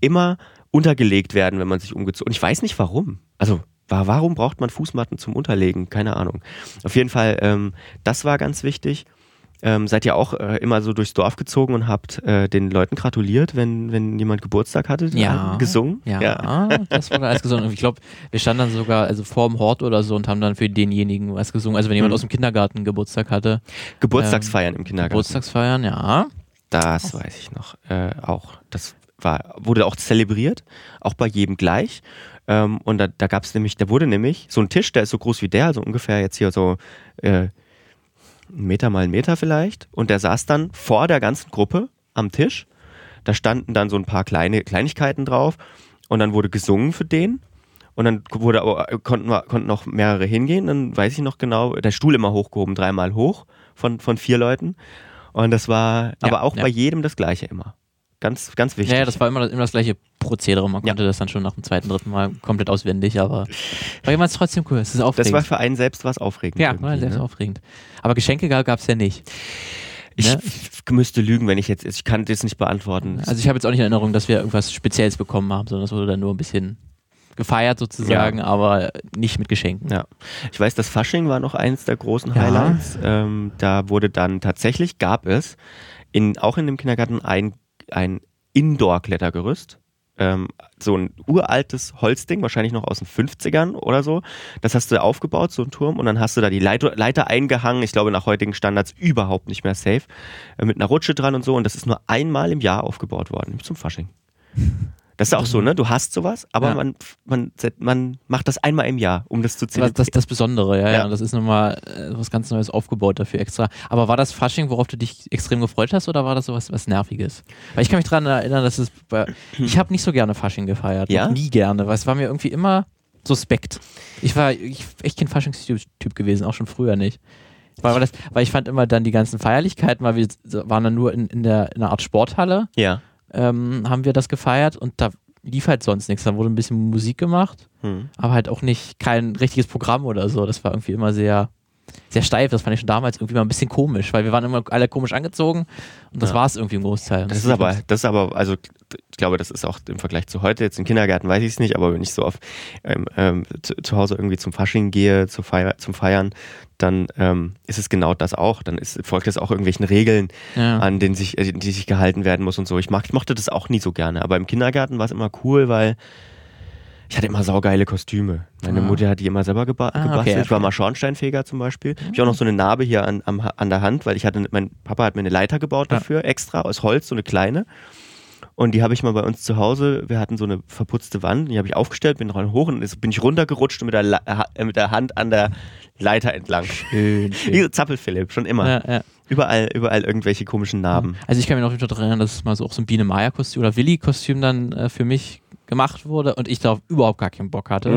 immer untergelegt werden, wenn man sich umgezogen. Und ich weiß nicht warum. Also warum braucht man Fußmatten zum Unterlegen? Keine Ahnung. Auf jeden Fall, ähm, das war ganz wichtig ähm, seid ihr auch äh, immer so durchs Dorf gezogen und habt äh, den Leuten gratuliert, wenn, wenn jemand Geburtstag hatte? Ja. Gesungen? Ja, ja. das wurde alles gesungen. Und ich glaube, wir standen dann sogar also vor dem Hort oder so und haben dann für denjenigen was gesungen. Also wenn jemand mhm. aus dem Kindergarten Geburtstag hatte. Geburtstagsfeiern ähm, im Kindergarten. Geburtstagsfeiern, ja. Das weiß ich noch. Äh, auch. Das war, wurde auch zelebriert, auch bei jedem gleich. Ähm, und da, da gab es nämlich, da wurde nämlich so ein Tisch, der ist so groß wie der, also ungefähr jetzt hier so äh, einen Meter mal einen Meter vielleicht. Und der saß dann vor der ganzen Gruppe am Tisch. Da standen dann so ein paar kleine Kleinigkeiten drauf. Und dann wurde gesungen für den. Und dann wurde, konnten, konnten noch mehrere hingehen. Dann weiß ich noch genau, der Stuhl immer hochgehoben, dreimal hoch von, von vier Leuten. Und das war ja, aber auch ja. bei jedem das Gleiche immer. Ganz, ganz wichtig. Ja, ja das war immer, immer das gleiche Prozedere. Man konnte ja. das dann schon nach dem zweiten, dritten Mal komplett auswendig, aber war immer trotzdem cool. Es ist aufregend. Das war für einen selbst was aufregend. Ja, war selbst ne? aufregend. Aber Geschenke gab es ja nicht. Ich ne? müsste lügen, wenn ich jetzt, ich kann das nicht beantworten. Also ich habe jetzt auch nicht in Erinnerung, dass wir irgendwas Spezielles bekommen haben, sondern es wurde dann nur ein bisschen gefeiert sozusagen, ja. aber nicht mit Geschenken. Ja. Ich weiß, das Fasching war noch eins der großen Highlights. Ja. Ähm, da wurde dann tatsächlich, gab es in, auch in dem Kindergarten ein, ein Indoor-Klettergerüst ähm, so ein uraltes Holzding, wahrscheinlich noch aus den 50ern oder so. Das hast du aufgebaut, so ein Turm, und dann hast du da die Leiter, Leiter eingehangen. Ich glaube, nach heutigen Standards überhaupt nicht mehr safe. Äh, mit einer Rutsche dran und so. Und das ist nur einmal im Jahr aufgebaut worden, zum Fasching. Das ist auch so, ne? Du hast sowas, aber ja. man, man, man macht das einmal im Jahr, um das zu zelebrieren. Das ist das Besondere, ja, ja. ja. Das ist nochmal äh, was ganz Neues aufgebaut dafür extra. Aber war das Fasching, worauf du dich extrem gefreut hast, oder war das sowas was Nerviges? Weil ich kann mich daran erinnern, dass es. Ich habe nicht so gerne Fasching gefeiert. Ja? Nie gerne, weil es war mir irgendwie immer suspekt. Ich war ich, echt kein Faschingstyp gewesen, auch schon früher nicht. Weil, das, weil ich fand immer dann die ganzen Feierlichkeiten, weil wir waren dann nur in, in, der, in einer Art Sporthalle. Ja ähm, haben wir das gefeiert und da lief halt sonst nichts. Da wurde ein bisschen Musik gemacht, hm. aber halt auch nicht kein richtiges Programm oder so. Das war irgendwie immer sehr, sehr steif. Das fand ich schon damals irgendwie mal ein bisschen komisch, weil wir waren immer alle komisch angezogen und das ja. war es irgendwie im Großteil. Das, das ist aber, das ist aber, also ich glaube, das ist auch im Vergleich zu heute, jetzt im Kindergarten weiß ich es nicht, aber wenn ich so auf ähm, ähm, zu, zu, Hause irgendwie zum Fasching gehe, zu Feier, zum Feiern, dann ähm, ist es genau das auch. Dann ist, folgt es auch irgendwelchen Regeln, ja. an denen sich, äh, die sich gehalten werden muss und so. Ich, mag, ich mochte das auch nie so gerne, aber im Kindergarten war es immer cool, weil ich hatte immer saugeile Kostüme. Meine ah. Mutter hat die immer selber geba ah, gebastelt. Okay, ich war mal Schornsteinfeger zum Beispiel. Ich habe auch noch so eine Narbe hier an, am, an der Hand, weil ich hatte, mein Papa hat mir eine Leiter gebaut dafür, ja. extra aus Holz, so eine kleine. Und die habe ich mal bei uns zu Hause, wir hatten so eine verputzte Wand, die habe ich aufgestellt, bin noch hoch und bin ich runtergerutscht und mit der, äh, mit der Hand an der Leiter entlang. Schön. schön. Zappel-Philipp, schon immer. Ja, ja. Überall, überall irgendwelche komischen Narben. Also ich kann mich noch daran erinnern, dass es mal so auch so ein Biene Meier-Kostüm oder Willi-Kostüm dann äh, für mich gemacht wurde und ich darauf überhaupt gar keinen Bock hatte.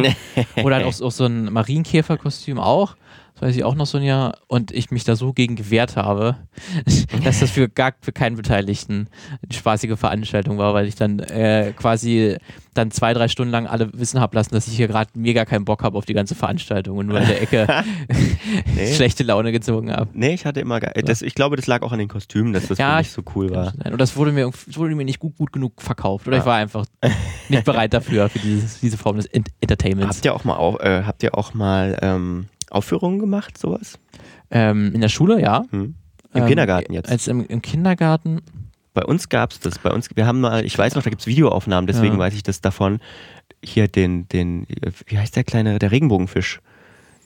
Oder halt auch, auch so ein Marienkäfer-Kostüm auch das weiß ich auch noch so ein Jahr, und ich mich da so gegen gewehrt habe, dass das für gar für keinen Beteiligten eine spaßige Veranstaltung war, weil ich dann äh, quasi dann zwei, drei Stunden lang alle wissen habe lassen, dass ich hier gerade mega keinen Bock habe auf die ganze Veranstaltung und nur in der Ecke nee. schlechte Laune gezogen habe. Nee, ich hatte immer, das, ich glaube, das lag auch an den Kostümen, dass das ja, nicht so cool war. Und das wurde mir, wurde mir nicht gut, gut genug verkauft oder ja. ich war einfach nicht bereit dafür, für dieses, diese Form des Entertainments. Habt ihr auch mal, auf, äh, habt ihr auch mal ähm, Aufführungen gemacht, sowas? Ähm, in der Schule, ja. Hm. Im ähm, Kindergarten jetzt? Als im, im Kindergarten. Bei uns gab es das. Bei uns, wir haben mal, ich weiß noch, da gibt es Videoaufnahmen, deswegen ja. weiß ich das davon. Hier den, den, wie heißt der kleine, der Regenbogenfisch?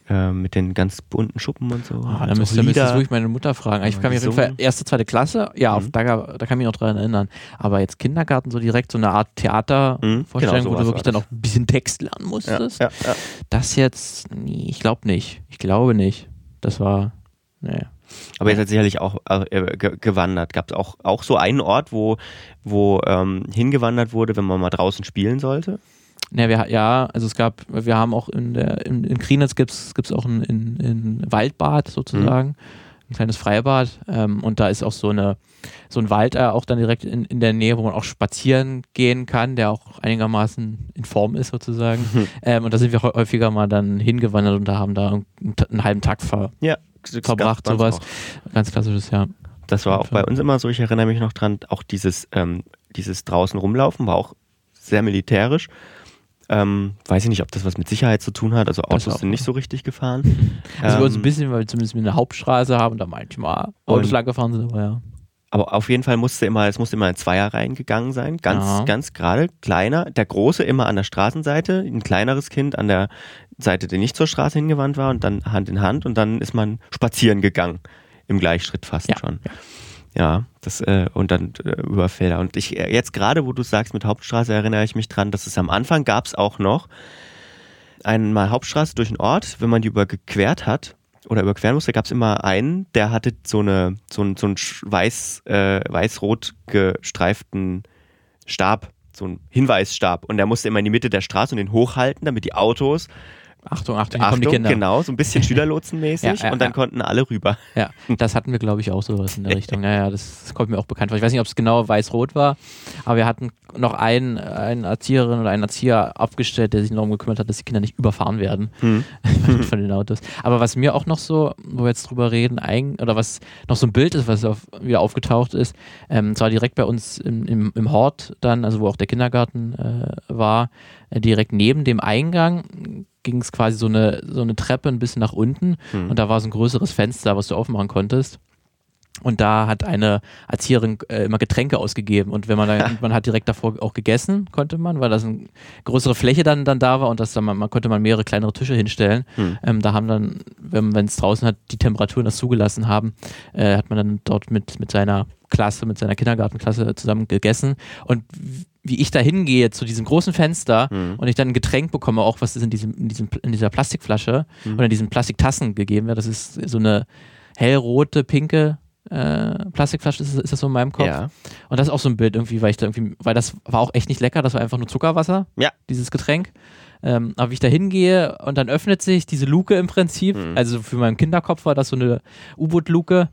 Äh, mit den ganz bunten Schuppen und so. Ah, da müsste, ich wirklich meine Mutter fragen. Ich kann mich auf jeden Fall erste, zweite Klasse, ja, mhm. da, da kann ich mich noch dran erinnern. Aber jetzt Kindergarten so direkt so eine Art Theatervorstellung, mhm, genau, wo du wirklich dann auch ein bisschen Text lernen musstest. Ja, ja, ja. Das jetzt, nee, ich glaube nicht. Ich glaube nicht. Das war, nee. Aber ihr seid sicherlich auch äh, gewandert. Gab es auch, auch so einen Ort, wo, wo ähm, hingewandert wurde, wenn man mal draußen spielen sollte? Ja, wir, ja, also es gab, wir haben auch in der, in, in Krienitz gibt es auch ein in, in Waldbad sozusagen, mhm. ein kleines Freibad. Ähm, und da ist auch so eine, so ein Wald äh, auch dann direkt in, in der Nähe, wo man auch spazieren gehen kann, der auch einigermaßen in Form ist sozusagen. Mhm. Ähm, und da sind wir häufiger mal dann hingewandert und da haben da einen, einen halben Tag ver ja, verbracht, sowas. Auch. Ganz klassisches, ja. Das war auch bei uns immer so, ich erinnere mich noch dran, auch dieses, ähm, dieses draußen rumlaufen war auch sehr militärisch. Ähm, weiß ich nicht, ob das was mit Sicherheit zu tun hat. Also Autos sind nicht so richtig gefahren. Also ähm, bei uns ein bisschen, weil wir zumindest eine Hauptstraße haben da manchmal Autos lang gefahren sind, aber ja. Aber auf jeden Fall musste immer, es musste immer in Zweier reingegangen sein. Ganz, ja. ganz gerade, kleiner. Der Große immer an der Straßenseite, ein kleineres Kind an der Seite, die nicht zur Straße hingewandt war und dann Hand in Hand und dann ist man spazieren gegangen. Im Gleichschritt fast ja. schon. Ja. Das äh, und dann äh, über Felder. Und ich äh, jetzt gerade, wo du sagst mit Hauptstraße, erinnere ich mich dran, dass es am Anfang gab es auch noch einmal Hauptstraße durch den Ort, wenn man die überquert hat oder überqueren musste, gab es immer einen, der hatte so eine so einen, so einen weiß äh, weiß-rot gestreiften Stab, so einen Hinweisstab und der musste immer in die Mitte der Straße und den hochhalten, damit die Autos Achtung, Achtung, kommen die Achtung, Kinder. genau, so ein bisschen Schülerlotsenmäßig Ja, ja, und dann ja. konnten alle rüber. Ja, das hatten wir, glaube ich, auch sowas in der Richtung. Ja, ja, das, das kommt mir auch bekannt vor. Ich weiß nicht, ob es genau weiß-rot war, aber wir hatten noch einen, eine Erzieherin oder einen Erzieher abgestellt, der sich darum gekümmert hat, dass die Kinder nicht überfahren werden Hm. von den Autos. Aber was mir auch noch so, wo wir jetzt drüber reden, ein, oder was noch so ein Bild ist, was auf, wieder aufgetaucht ist, ähm, zwar direkt bei uns im, im, im Hort dann, also wo auch der Kindergarten äh, war, direkt neben dem Eingang ging es quasi so eine, so eine Treppe ein bisschen nach unten Hm. und da war so ein größeres Fenster, was du aufmachen konntest. Und da hat eine Erzieherin äh, immer Getränke ausgegeben. Und wenn man da, man hat direkt davor auch gegessen, konnte man, weil das eine größere Fläche dann, dann da war und das dann, man, man konnte man mehrere kleinere Tische hinstellen. Hm. Ähm, da haben dann, wenn es draußen hat, die Temperaturen das zugelassen haben, äh, hat man dann dort mit, mit seiner Klasse, mit seiner Kindergartenklasse zusammen gegessen. Und wie ich da hingehe zu diesem großen Fenster Hm. und ich dann ein Getränk bekomme, auch was ist in, diesem, in, diesem, in dieser Plastikflasche Mhm. oder in diesen Plastiktassen gegeben wird. Das ist so eine hellrote, pinke äh, Plastikflasche, ist, ist das so in meinem Kopf. Ja. Und das ist auch so ein Bild irgendwie, weil ich da irgendwie, weil das war auch echt nicht lecker, das war einfach nur Zuckerwasser, Ja. dieses Getränk. Ähm, aber wie ich da hingehe und dann öffnet sich diese Luke im Prinzip, Mhm. also für meinen Kinderkopf war das so eine U-Boot-Luke.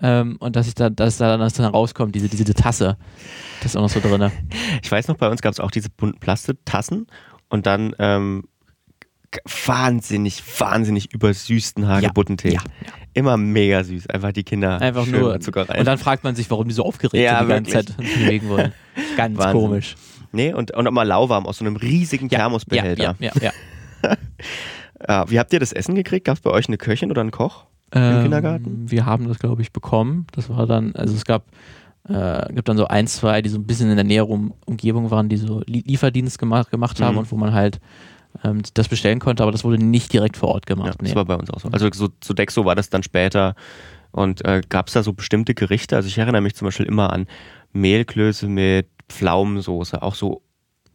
Ähm, und dass ich da, dass da dass dann rauskommt, diese, diese Tasse. Das ist auch noch so drin. Ich weiß noch, bei uns gab es auch diese bunten Plastiktassen und dann ähm, wahnsinnig, wahnsinnig übersüßten Hagebuttentee. Ja, Immer mega süß. Einfach die Kinder Einfach nur. Zucker rein. Und dann fragt man sich, warum die so aufgeregt Ja, sind die ganze. Zeit bewegen wollen. Ganz Wahnsinn. komisch. nee, und, und auch mal lauwarm aus so einem riesigen Thermosbehälter. Ja, ja, ja. Ja, wie habt ihr das Essen gekriegt? Gab es bei euch eine Köchin oder einen Koch? Ähm, Kindergarten? Wir haben das, glaube ich, bekommen. Das war dann, also es gab, äh, gibt dann so ein, zwei, die so ein bisschen in der näheren Umgebung waren, die so Lie- Lieferdienst gemacht, gemacht haben Mhm. und wo man halt ähm, das bestellen konnte, aber das wurde nicht direkt vor Ort Ja, gemacht. das nee. war bei uns auch so. Also so, so Dexo war das dann später. Und äh, gab es da so bestimmte Gerichte? Also ich erinnere mich zum Beispiel immer an Mehlklöße mit Pflaumensoße, auch so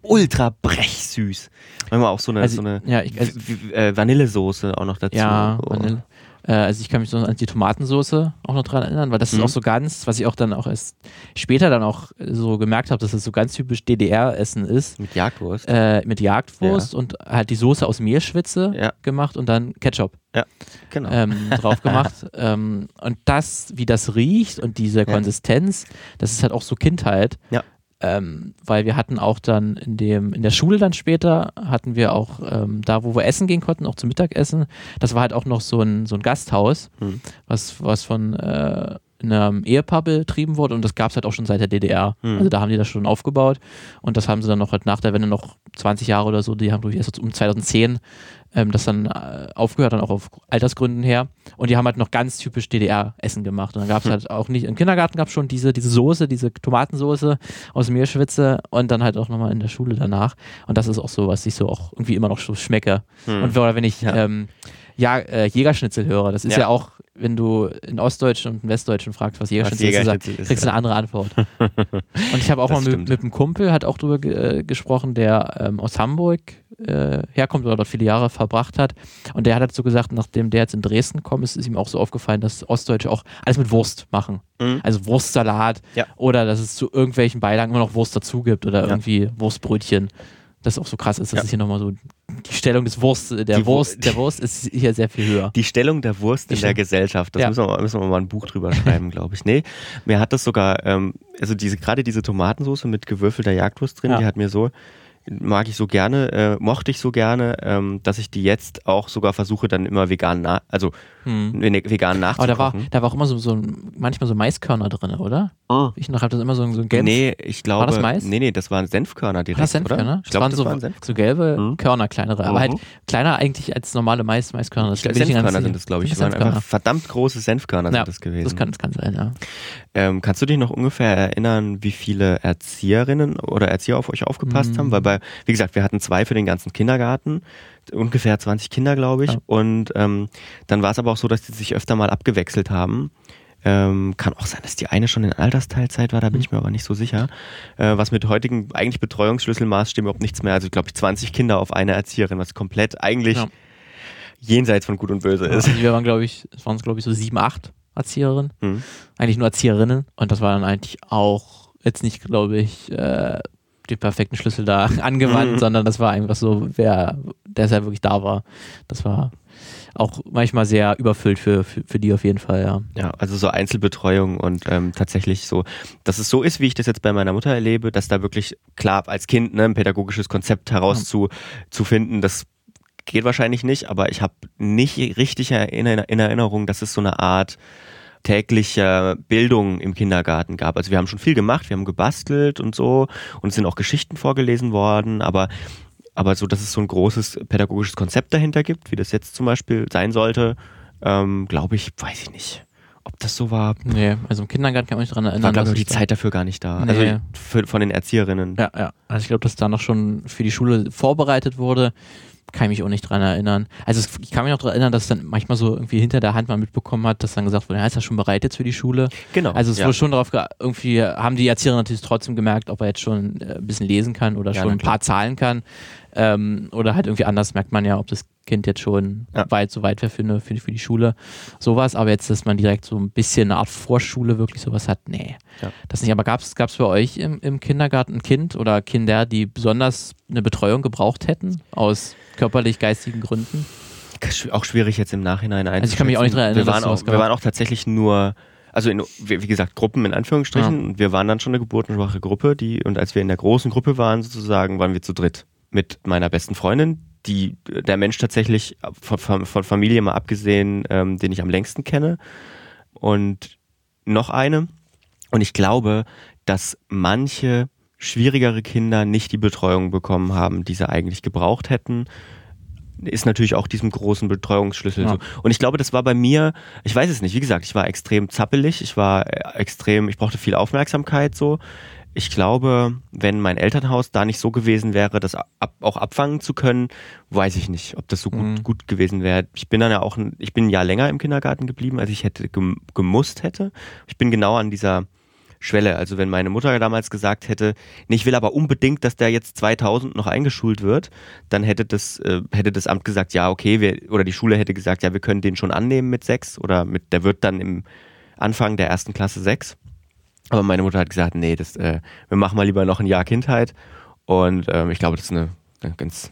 ultra brechsüß. Manchmal auch so eine, Also, so eine ja, ich, also, äh, Vanillesoße auch noch dazu. ja, Oh. Vanille. Äh, also ich kann mich so an die Tomatensoße auch noch dran erinnern, weil das ist Mhm. auch so ganz, was ich auch dann auch erst später dann auch so gemerkt habe, dass das so ganz typisch DDR-Essen ist. Mit Jagdwurst. Äh, mit Jagdwurst und halt die Soße aus Mehlschwitze Ja. gemacht und dann Ketchup. genau. ähm, drauf gemacht. ähm, und das, wie das riecht und diese Konsistenz, das ist halt auch so Kindheit. Ja. Ähm, weil wir hatten auch dann in dem, in der Schule dann später, hatten wir auch ähm, da, wo wir essen gehen konnten, auch zum Mittagessen, das war halt auch noch so ein, so ein Gasthaus, Hm. was, was von äh, einem Ehepaar betrieben wurde und das gab es halt auch schon seit der DDR. Hm. Also da haben die das schon aufgebaut und das haben sie dann noch halt nach der Wende noch 20 Jahre oder so, die haben glaube ich erst um 2010 ähm, das dann äh, aufgehört, dann auch auf Altersgründen her. Und die haben halt noch ganz typisch DDR-Essen gemacht. Und dann gab es halt auch nicht, im Kindergarten gab es schon diese, diese Soße, diese Tomatensoße aus Meerschwitze und dann halt auch nochmal in der Schule danach. Und das ist auch so, was ich so auch irgendwie immer noch so schmecke. Hm. Und oder wenn ich Ja. ähm, ja, äh, Jägerschnitzel höre, das ist ja. Ja. auch, wenn du in Ostdeutschen und in Westdeutschen fragst, was Jägerschnitzel, ist, ist, kriegst du ja. eine andere Antwort. und ich habe auch Das mal mit, mit einem Kumpel, hat auch drüber ge äh, gesprochen, der ähm, aus Hamburg äh, herkommt oder dort viele Jahre verbracht hat. Und der hat so gesagt, nachdem der jetzt in Dresden kommt, ist, ist ihm auch so aufgefallen, dass Ostdeutsche auch alles mit Wurst machen. Mhm. Also Wurstsalat Ja. oder dass es zu irgendwelchen Beilagen immer noch Wurst dazu gibt oder Ja. irgendwie Wurstbrötchen. Das auch so krass ist, dass Ja. es hier nochmal so die Stellung des Wurst, der Die Wur- Wurst, der Wurst ist hier sehr viel höher. Die Stellung der Wurst in der. Gesellschaft, das Ja. müssen, wir, müssen wir mal ein Buch drüber schreiben, glaube ich. Nee, mir hat das sogar, ähm, also diese, gerade diese Tomatensoße mit gewürfelter Jagdwurst drin, Ja. die hat mir so, mag ich so gerne, äh, mochte ich so gerne, ähm, dass ich die jetzt auch sogar versuche, dann immer vegan, na also Hm. ne- vegan Aber da war, nachzukochen. da war auch immer so, so manchmal so Maiskörner drin, oder? Ich noch habe das immer so, ein- so ein gelbes. Nee, ich glaube, das Mais? nee, nee, das waren Senfkörner direkt, War das Senfkörner? oder? Ich glaube, das, so, waren so gelbe Mhm. Körner, kleinere. Aber Mhm. halt kleiner eigentlich als normale Mais, Maiskörner. Das glaub, Senfkörner sind das, glaube ich. Das waren einfach verdammt große Senfkörner Ja, sind das gewesen. Das kann, das kann sein, ja. Ähm, kannst du dich noch ungefähr erinnern, wie viele Erzieherinnen oder Erzieher auf euch aufgepasst Mhm. haben? Weil bei, wie gesagt, wir hatten zwei für den ganzen Kindergarten, ungefähr 20 Kinder, glaube ich. Ja. Und ähm, dann war es aber auch so, dass die sich öfter mal abgewechselt haben. Ähm, kann auch sein, dass die eine schon in Altersteilzeit war, da bin Mhm. ich mir aber nicht so sicher. Äh, was mit heutigen eigentlich Betreuungsschlüsselmaßstäben überhaupt nichts mehr. Also ich glaube 20 Kinder auf eine Erzieherin, was komplett eigentlich Ja. jenseits von Gut und Böse ist. Also wir waren, glaube ich, es waren, glaube ich, so sieben, acht Erzieherinnen. Hm. Eigentlich nur Erzieherinnen. Und das war dann eigentlich auch jetzt nicht, glaube ich, äh, den perfekten Schlüssel da angewandt, mhm. sondern das war einfach so, wer, der ja wirklich da war. Das war auch manchmal sehr überfüllt für, für, für, die auf jeden Fall, ja. Ja, also so Einzelbetreuung und ähm, tatsächlich so, dass es so ist, wie ich das jetzt bei meiner Mutter erlebe, dass da wirklich klar als Kind ne, ein pädagogisches Konzept herauszufinden, ja. das geht wahrscheinlich nicht, aber ich habe nicht richtig in, in Erinnerung, dass es so eine Art täglicher Bildung im Kindergarten gab. Also wir haben schon viel gemacht, wir haben gebastelt und so und es sind auch Geschichten vorgelesen worden, aber aber so, dass es so ein großes pädagogisches Konzept dahinter gibt, wie das jetzt zum Beispiel sein sollte, ähm, glaube ich, weiß ich nicht. Ob das so war? Nee, also im Kindergarten kann man sich daran erinnern. War, glaube ich, die Zeit dafür gar nicht da. Nee. Also für, von den Erzieherinnen. Ja, ja. Also ich glaube, dass da noch schon für die Schule vorbereitet wurde kann ich mich auch nicht dran erinnern. Also ich kann mich noch daran erinnern, dass dann manchmal so irgendwie hinter der Hand mal mitbekommen hat, dass dann gesagt wurde, ja, ist er schon bereit jetzt für die Schule? Genau. Also es ja. wurde schon darauf, irgendwie haben die Erzieher natürlich trotzdem gemerkt, ob er jetzt schon äh, ein bisschen lesen kann oder ja, schon ein paar Zahlen kann. Ähm, oder halt irgendwie anders merkt man ja, ob das Kind jetzt schon ja. weit so weit wäre für, eine, für, für die Schule. Sowas, aber jetzt, dass man direkt so ein bisschen eine Art Vorschule wirklich sowas hat, nee. Ja. Das nicht. Aber gab es bei euch im, im Kindergarten ein Kind oder Kinder, die besonders eine Betreuung gebraucht hätten, aus körperlich-geistigen Gründen? Auch schwierig jetzt im Nachhinein einzuschätzen. Also ich kann mich auch nicht daran erinnern. Wir waren, auch, wir waren auch tatsächlich nur also in, wie gesagt, Gruppen in Anführungsstrichen. Ja. Und wir waren dann schon eine geburtenschwache Gruppe, die, und als wir in der großen Gruppe waren, sozusagen, waren wir zu dritt mit meiner besten Freundin, die der Mensch tatsächlich von, von Familie mal abgesehen, ähm, den ich am längsten kenne. Und noch eine. Und ich glaube, dass manche schwierigere Kinder nicht die Betreuung bekommen haben, die sie eigentlich gebraucht hätten ist natürlich auch diesem großen Betreuungsschlüssel ja. so. Und ich glaube, das war bei mir, ich weiß es nicht, wie gesagt, ich war extrem zappelig, ich war äh, extrem, ich brauchte viel Aufmerksamkeit so ich glaube, wenn mein Elternhaus da nicht so gewesen wäre, das ab, auch abfangen zu können, weiß ich nicht, ob das so gut, mhm. gut gewesen wäre. Ich bin dann ja auch, ein, ich bin ein Jahr länger im Kindergarten geblieben, als ich hätte gemusst hätte. Ich bin genau an dieser Schwelle. Also wenn meine Mutter damals gesagt hätte, nee, ich will aber unbedingt, dass der jetzt 2000 noch eingeschult wird, dann hätte das, äh, hätte das Amt gesagt, ja, okay, wir, oder die Schule hätte gesagt, ja, wir können den schon annehmen mit sechs oder mit, der wird dann im Anfang der ersten Klasse sechs. Aber meine Mutter hat gesagt, nee, das, äh, wir machen mal lieber noch ein Jahr Kindheit. Und ähm, ich glaube, das ist eine, eine ganz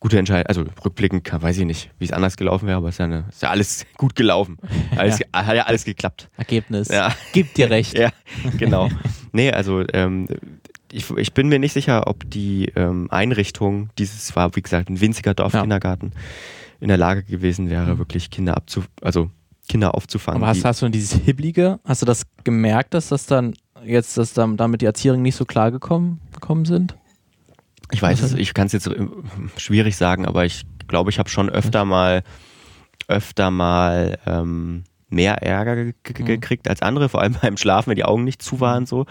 gute Entscheidung. Also rückblickend kann, weiß ich nicht, wie es anders gelaufen wäre, aber es ist ja, eine, ist ja alles gut gelaufen. Alles, ja. Hat ja alles geklappt. Ergebnis. Ja. Gibt dir recht. ja, genau. nee, also ähm, ich, ich bin mir nicht sicher, ob die ähm, Einrichtung, dieses war, wie gesagt, ein winziger Dorfkindergarten, ja. in der Lage gewesen wäre, mhm. wirklich Kinder abzu, also Kinder aufzufangen. Aber hast, hast du dieses Hibbelige, hast du das gemerkt, dass das dann jetzt, dass dann damit die Erzieherinnen nicht so klar gekommen, gekommen sind? Ich weiß es, ich kann es jetzt schwierig sagen, aber ich glaube, ich habe schon öfter mal, öfter mal ähm, mehr Ärger ge ge mhm. gekriegt als andere, vor allem beim Schlafen, wenn die Augen nicht zu waren. So,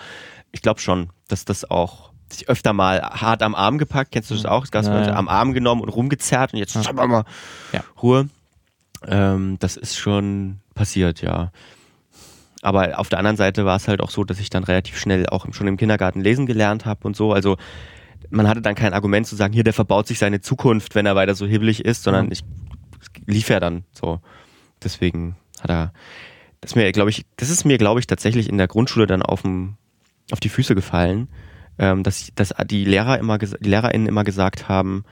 ich glaube schon, dass das auch sich öfter mal hart am Arm gepackt. Kennst du das mhm. auch? Das ja, ja. am Arm genommen und rumgezerrt und jetzt ja. mal ja. Ruhe. Ähm, das ist schon passiert, ja. Aber auf der anderen Seite war es halt auch so, dass ich dann relativ schnell auch schon im Kindergarten lesen gelernt habe und so. Also man hatte dann kein Argument zu sagen, hier, der verbaut sich seine Zukunft, wenn er weiter so hibbelig ist, sondern mhm. ich lief ja dann so. Deswegen hat er, das mir, glaube ich, das ist mir, glaube ich, tatsächlich in der Grundschule dann auf, dem, auf die Füße gefallen, ähm, dass, dass die Lehrer immer, die LehrerInnen immer gesagt haben,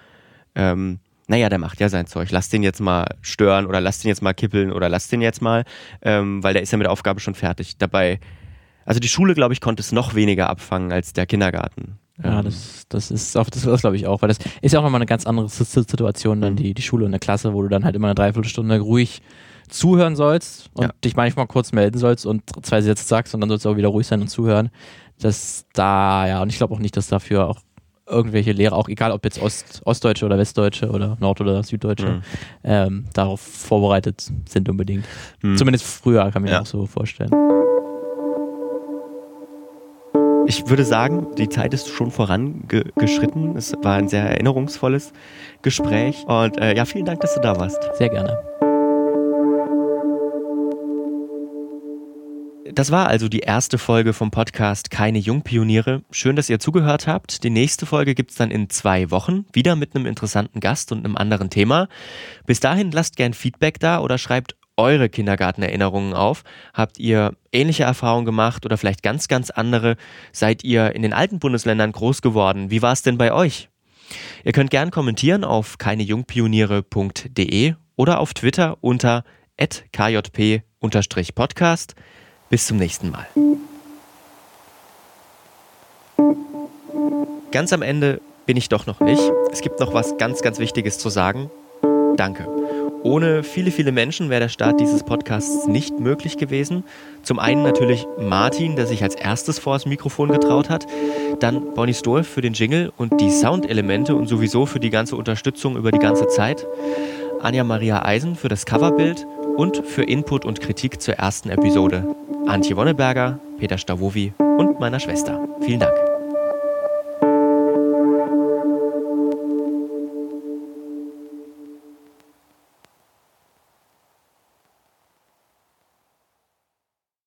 ähm, naja, der macht ja sein Zeug, lass den jetzt mal stören oder lass den jetzt mal kippeln oder lass den jetzt mal, ähm, weil der ist ja mit der Aufgabe schon fertig. Dabei, also die Schule, glaube ich, konnte es noch weniger abfangen als der Kindergarten. Ja, ähm, das, das ist das, das glaube ich auch, weil das ist ja auch nochmal eine ganz andere Situation, dann mhm. die, die Schule und eine Klasse, wo du dann halt immer eine Dreiviertelstunde ruhig zuhören sollst und ja. dich manchmal kurz melden sollst und zwei Sätze sagst und dann sollst du auch wieder ruhig sein und zuhören. Das da, ja, und ich glaube auch nicht, dass dafür auch irgendwelche Lehrer, auch egal ob jetzt Ost, Ostdeutsche oder Westdeutsche oder Nord- oder Süddeutsche, mhm. ähm, darauf vorbereitet sind unbedingt. Mhm. Zumindest früher, kann mir ja. auch so vorstellen. Ich würde sagen, die Zeit ist schon vorangeschritten. Es war ein sehr erinnerungsvolles Gespräch. Und äh, ja, vielen Dank, dass du da warst. Sehr gerne. Das war also die erste Folge vom Podcast Keine Jungpioniere. Schön, dass ihr zugehört habt. Die nächste Folge gibt es dann in zwei Wochen, wieder mit einem interessanten Gast und einem anderen Thema. Bis dahin lasst gern Feedback da oder schreibt eure Kindergartenerinnerungen auf? Habt ihr ähnliche Erfahrungen gemacht oder vielleicht ganz, ganz andere? Seid ihr in den alten Bundesländern groß geworden? Wie war es denn bei euch? Ihr könnt gern kommentieren auf keinejungpioniere.de oder auf Twitter unter kjp-podcast. Bis zum nächsten Mal. Ganz am Ende bin ich doch noch nicht. Es gibt noch was ganz, ganz Wichtiges zu sagen. Danke. Ohne viele, viele Menschen wäre der Start dieses Podcasts nicht möglich gewesen. Zum einen natürlich Martin, der sich als erstes vor das Mikrofon getraut hat. Dann Bonnie Stoll für den Jingle und die Soundelemente und sowieso für die ganze Unterstützung über die ganze Zeit. Anja Maria Eisen für das Coverbild und für Input und Kritik zur ersten Episode. Antje Wonneberger, Peter Stavovi und meiner Schwester. Vielen Dank.